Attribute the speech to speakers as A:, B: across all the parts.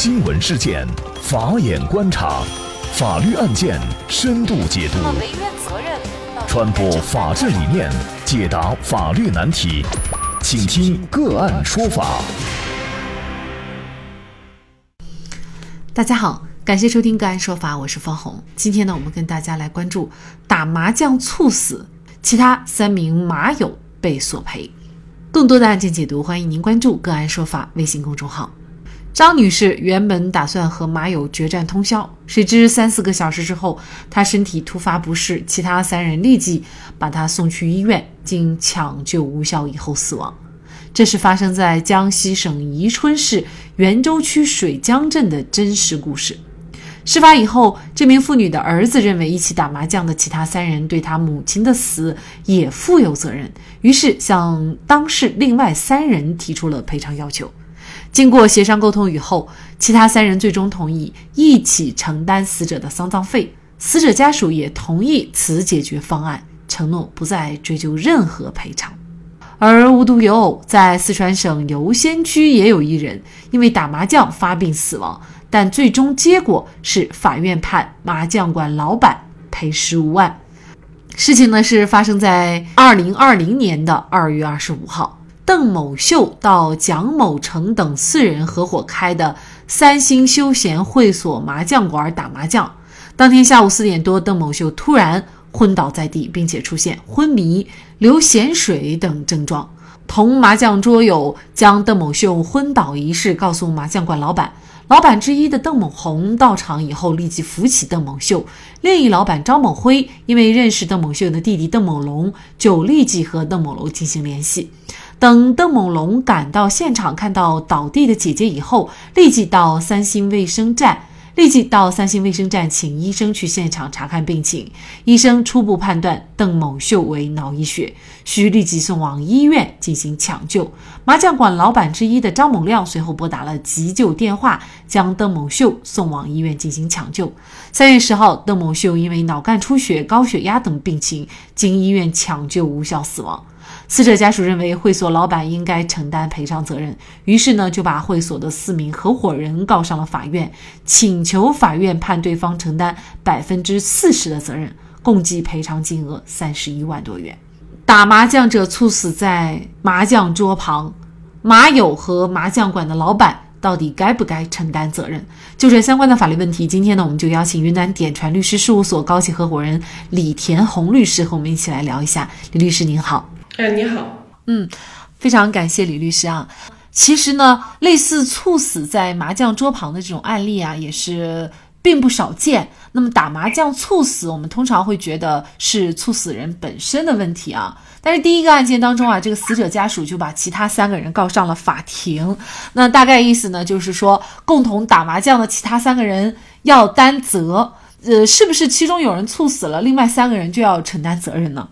A: 新闻事件，法眼观察，法律案件深度解读，传播法治理念，解答法律难题，请听个案说法。
B: 大家好，感谢收听个案说法，我是方红。今天呢，我们跟大家来关注打麻将猝死，其他三名麻友被索赔。更多的案件解读，欢迎您关注个案说法微信公众号。张女士原本打算和麻友决战通宵，谁知三四个小时之后，她身体突发不适，其他三人立即把她送去医院，经抢救无效以后死亡。这是发生在江西省宜春市袁州区水江镇的真实故事。事发以后，这名妇女的儿子认为一起打麻将的其他三人对他母亲的死也负有责任，于是向当事另外三人提出了赔偿要求。经过协商沟通以后，其他三人最终同意一起承担死者的丧葬费，死者家属也同意此解决方案，承诺不再追究任何赔偿。而无独有偶，在四川省游仙区也有一人因为打麻将发病死亡，但最终结果是法院判麻将馆老板赔十五万。事情呢是发生在二零二零年的二月二十五号。邓某秀到蒋某成等四人合伙开的三星休闲会所麻将馆打麻将。当天下午四点多，邓某秀突然昏倒在地，并且出现昏迷、流涎水等症状。同麻将桌友将邓某秀昏倒一事告诉麻将馆老板。老板之一的邓某红到场以后，立即扶起邓某秀。另一老板张某辉因为认识邓某秀的弟弟邓某龙，就立即和邓某龙进行联系。等邓某龙赶到现场，看到倒地的姐姐以后，立即到三星卫生站，立即到三星卫生站请医生去现场查看病情。医生初步判断邓某秀为脑溢血，需立即送往医院进行抢救。麻将馆老板之一的张某亮随后拨打了急救电话，将邓某秀送往医院进行抢救。三月十号，邓某秀因为脑干出血、高血压等病情，经医院抢救无效死亡。死者家属认为会所老板应该承担赔偿责任，于是呢就把会所的四名合伙人告上了法院，请求法院判对方承担百分之四十的责任，共计赔偿金额三十一万多元。打麻将者猝死在麻将桌旁，麻友和麻将馆的老板到底该不该承担责任？就这相关的法律问题，今天呢我们就邀请云南典传律师事务所高级合伙人李田红律师和我们一起来聊一下。李律师您好。
C: 哎，你好，
B: 嗯，非常感谢李律师啊。其实呢，类似猝死在麻将桌旁的这种案例啊，也是并不少见。那么打麻将猝死，我们通常会觉得是猝死人本身的问题啊。但是第一个案件当中啊，这个死者家属就把其他三个人告上了法庭。那大概意思呢，就是说共同打麻将的其他三个人要担责。呃，是不是其中有人猝死了，另外三个人就要承担责任呢？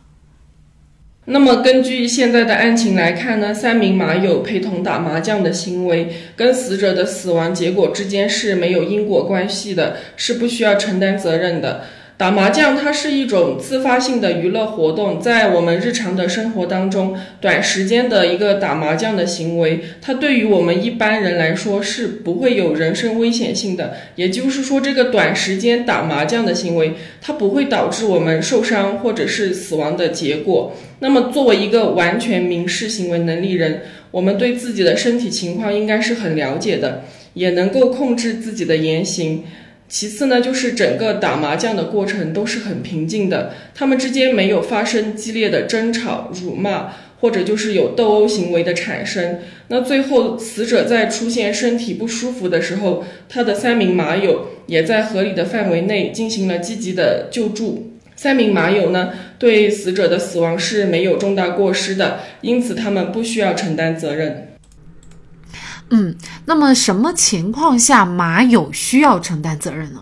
C: 那么根据现在的案情来看呢，三名麻友陪同打麻将的行为跟死者的死亡结果之间是没有因果关系的，是不需要承担责任的。打麻将它是一种自发性的娱乐活动，在我们日常的生活当中，短时间的一个打麻将的行为，它对于我们一般人来说是不会有人身危险性的。也就是说，这个短时间打麻将的行为，它不会导致我们受伤或者是死亡的结果。那么，作为一个完全民事行为能力人，我们对自己的身体情况应该是很了解的，也能够控制自己的言行。其次呢，就是整个打麻将的过程都是很平静的，他们之间没有发生激烈的争吵、辱骂，或者就是有斗殴行为的产生。那最后死者在出现身体不舒服的时候，他的三名麻友也在合理的范围内进行了积极的救助。三名麻友呢，对死者的死亡是没有重大过失的，因此他们不需要承担责任。
B: 嗯，那么什么情况下麻友需要承担责任呢？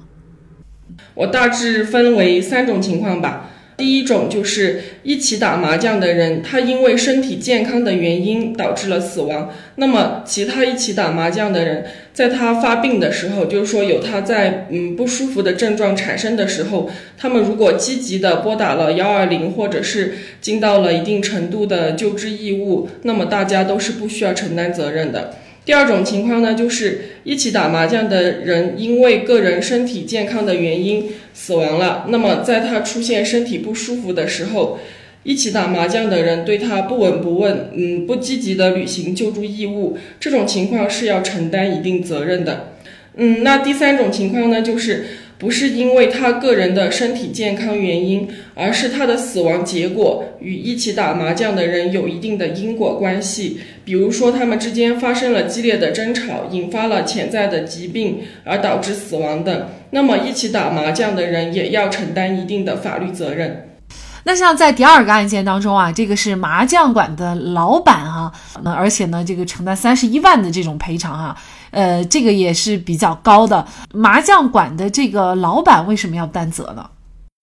C: 我大致分为三种情况吧。第一种就是一起打麻将的人，他因为身体健康的原因导致了死亡。那么其他一起打麻将的人，在他发病的时候，就是说有他在嗯不舒服的症状产生的时候，他们如果积极的拨打了幺二零，或者是尽到了一定程度的救治义务，那么大家都是不需要承担责任的。第二种情况呢，就是一起打麻将的人因为个人身体健康的原因死亡了。那么在他出现身体不舒服的时候，一起打麻将的人对他不闻不问，嗯，不积极的履行救助义务，这种情况是要承担一定责任的。嗯，那第三种情况呢，就是。不是因为他个人的身体健康原因，而是他的死亡结果与一起打麻将的人有一定的因果关系。比如说，他们之间发生了激烈的争吵，引发了潜在的疾病，而导致死亡的，那么一起打麻将的人也要承担一定的法律责任。
B: 那像在第二个案件当中啊，这个是麻将馆的老板哈，那而且呢，这个承担三十一万的这种赔偿哈，呃，这个也是比较高的。麻将馆的这个老板为什么要担责呢？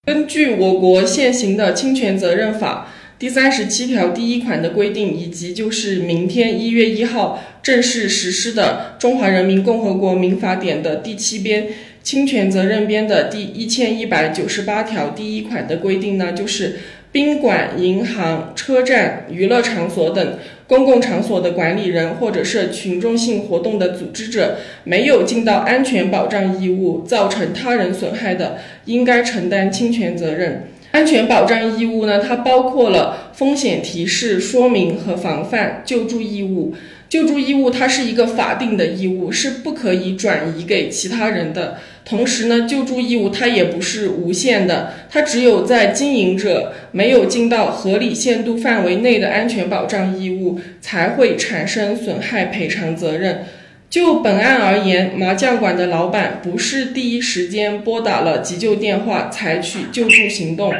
C: 根据我国现行的侵权责任法第三十七条第一款的规定，以及就是明天一月一号正式实施的《中华人民共和国民法典》的第七编。侵权责任编的第一千一百九十八条第一款的规定呢，就是宾馆、银行、车站、娱乐场所等公共场所的管理人，或者是群众性活动的组织者，没有尽到安全保障义务，造成他人损害的，应该承担侵权责任。安全保障义务呢，它包括了风险提示、说明和防范、救助义务。救助义务它是一个法定的义务，是不可以转移给其他人的。同时呢，救助义务它也不是无限的，它只有在经营者没有尽到合理限度范围内的安全保障义务，才会产生损害赔偿责任。就本案而言，麻将馆的老板不是第一时间拨打了急救电话，采取救助行动。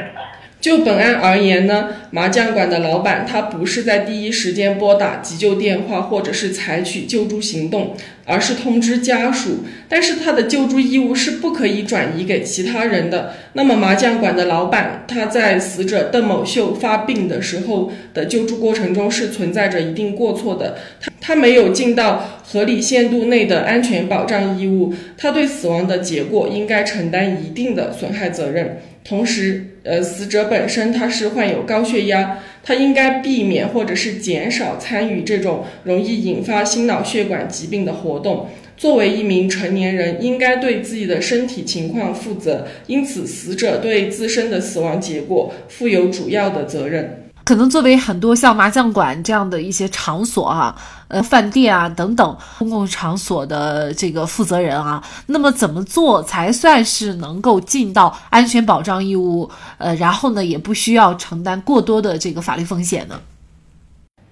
C: 就本案而言呢，麻将馆的老板他不是在第一时间拨打急救电话或者是采取救助行动，而是通知家属。但是他的救助义务是不可以转移给其他人的。那么麻将馆的老板他在死者邓某秀发病的时候的救助过程中是存在着一定过错的，他他没有尽到合理限度内的安全保障义务，他对死亡的结果应该承担一定的损害责任。同时，呃，死者本身他是患有高血压，他应该避免或者是减少参与这种容易引发心脑血管疾病的活动。作为一名成年人，应该对自己的身体情况负责，因此死者对自身的死亡结果负有主要的责任。
B: 可能作为很多像麻将馆这样的一些场所啊，呃，饭店啊等等公共场所的这个负责人啊，那么怎么做才算是能够尽到安全保障义务？呃，然后呢，也不需要承担过多的这个法律风险呢？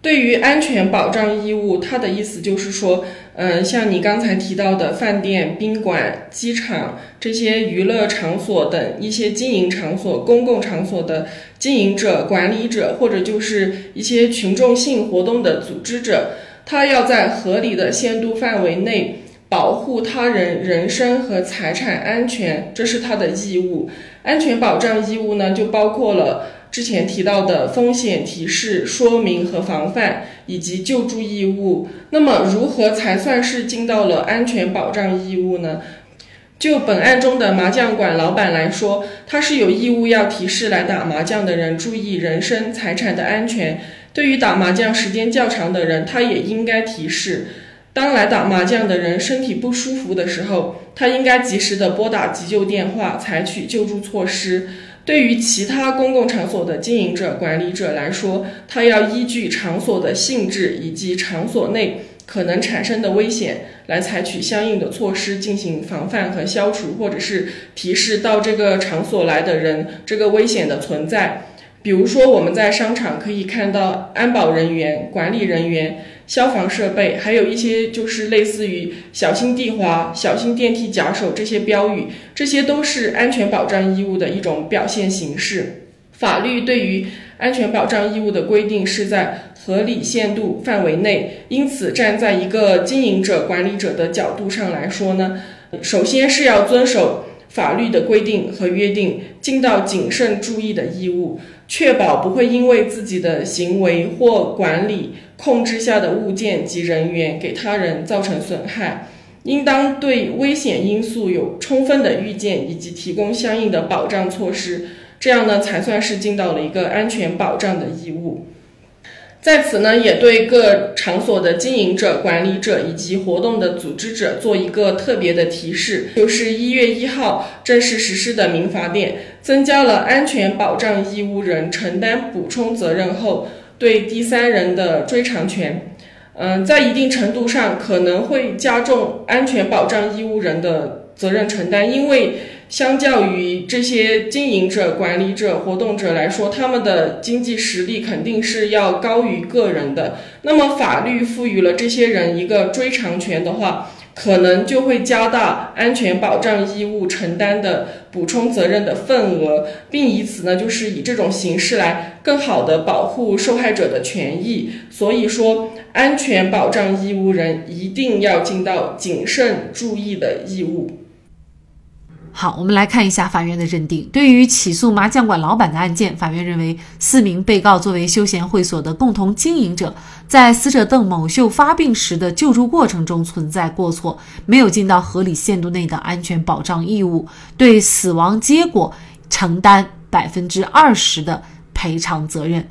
C: 对于安全保障义务，它的意思就是说，嗯，像你刚才提到的饭店、宾馆、机场这些娱乐场所等一些经营场所、公共场所的经营者、管理者，或者就是一些群众性活动的组织者，他要在合理的限度范围内保护他人人身和财产安全，这是他的义务。安全保障义务呢，就包括了。之前提到的风险提示、说明和防范，以及救助义务，那么如何才算是尽到了安全保障义务呢？就本案中的麻将馆老板来说，他是有义务要提示来打麻将的人注意人身财产的安全。对于打麻将时间较长的人，他也应该提示，当来打麻将的人身体不舒服的时候，他应该及时的拨打急救电话，采取救助措施。对于其他公共场所的经营者、管理者来说，他要依据场所的性质以及场所内可能产生的危险，来采取相应的措施进行防范和消除，或者是提示到这个场所来的人这个危险的存在。比如说，我们在商场可以看到安保人员、管理人员。消防设备，还有一些就是类似于“小心地滑”“小心电梯夹手”这些标语，这些都是安全保障义务的一种表现形式。法律对于安全保障义务的规定是在合理限度范围内，因此站在一个经营者、管理者的角度上来说呢，首先是要遵守法律的规定和约定，尽到谨慎注意的义务。确保不会因为自己的行为或管理控制下的物件及人员给他人造成损害，应当对危险因素有充分的预见以及提供相应的保障措施，这样呢才算是尽到了一个安全保障的义务。在此呢，也对各场所的经营者、管理者以及活动的组织者做一个特别的提示，就是一月一号正式实施的民法典，增加了安全保障义务人承担补充责任后对第三人的追偿权。嗯，在一定程度上可能会加重安全保障义务人的责任承担，因为。相较于这些经营者、管理者、活动者来说，他们的经济实力肯定是要高于个人的。那么，法律赋予了这些人一个追偿权的话，可能就会加大安全保障义务承担的补充责任的份额，并以此呢，就是以这种形式来更好的保护受害者的权益。所以说，安全保障义务人一定要尽到谨慎注意的义务。
B: 好，我们来看一下法院的认定。对于起诉麻将馆老板的案件，法院认为四名被告作为休闲会所的共同经营者，在死者邓某秀发病时的救助过程中存在过错，没有尽到合理限度内的安全保障义务，对死亡结果承担百分之二十的赔偿责任。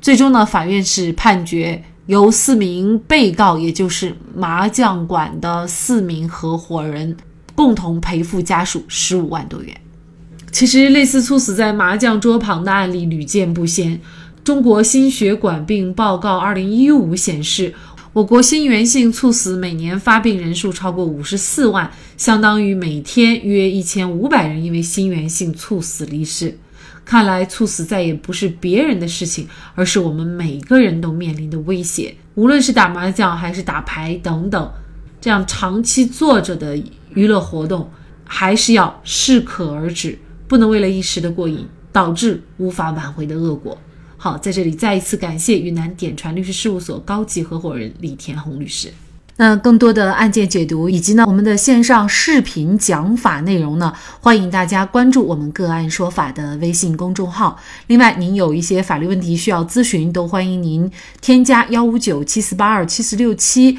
B: 最终呢，法院是判决由四名被告，也就是麻将馆的四名合伙人。共同赔付家属十五万多元。其实，类似猝死在麻将桌旁的案例屡见不鲜。中国心血管病报告二零一五显示，我国心源性猝死每年发病人数超过五十四万，相当于每天约一千五百人因为心源性猝死离世。看来，猝死再也不是别人的事情，而是我们每个人都面临的威胁。无论是打麻将还是打牌等等，这样长期坐着的。娱乐活动还是要适可而止，不能为了一时的过瘾导致无法挽回的恶果。好，在这里再一次感谢云南典传律师事务所高级合伙人李田红律师。那更多的案件解读以及呢我们的线上视频讲法内容呢，欢迎大家关注我们个案说法的微信公众号。另外，您有一些法律问题需要咨询，都欢迎您添加幺五九七四八二七四六七。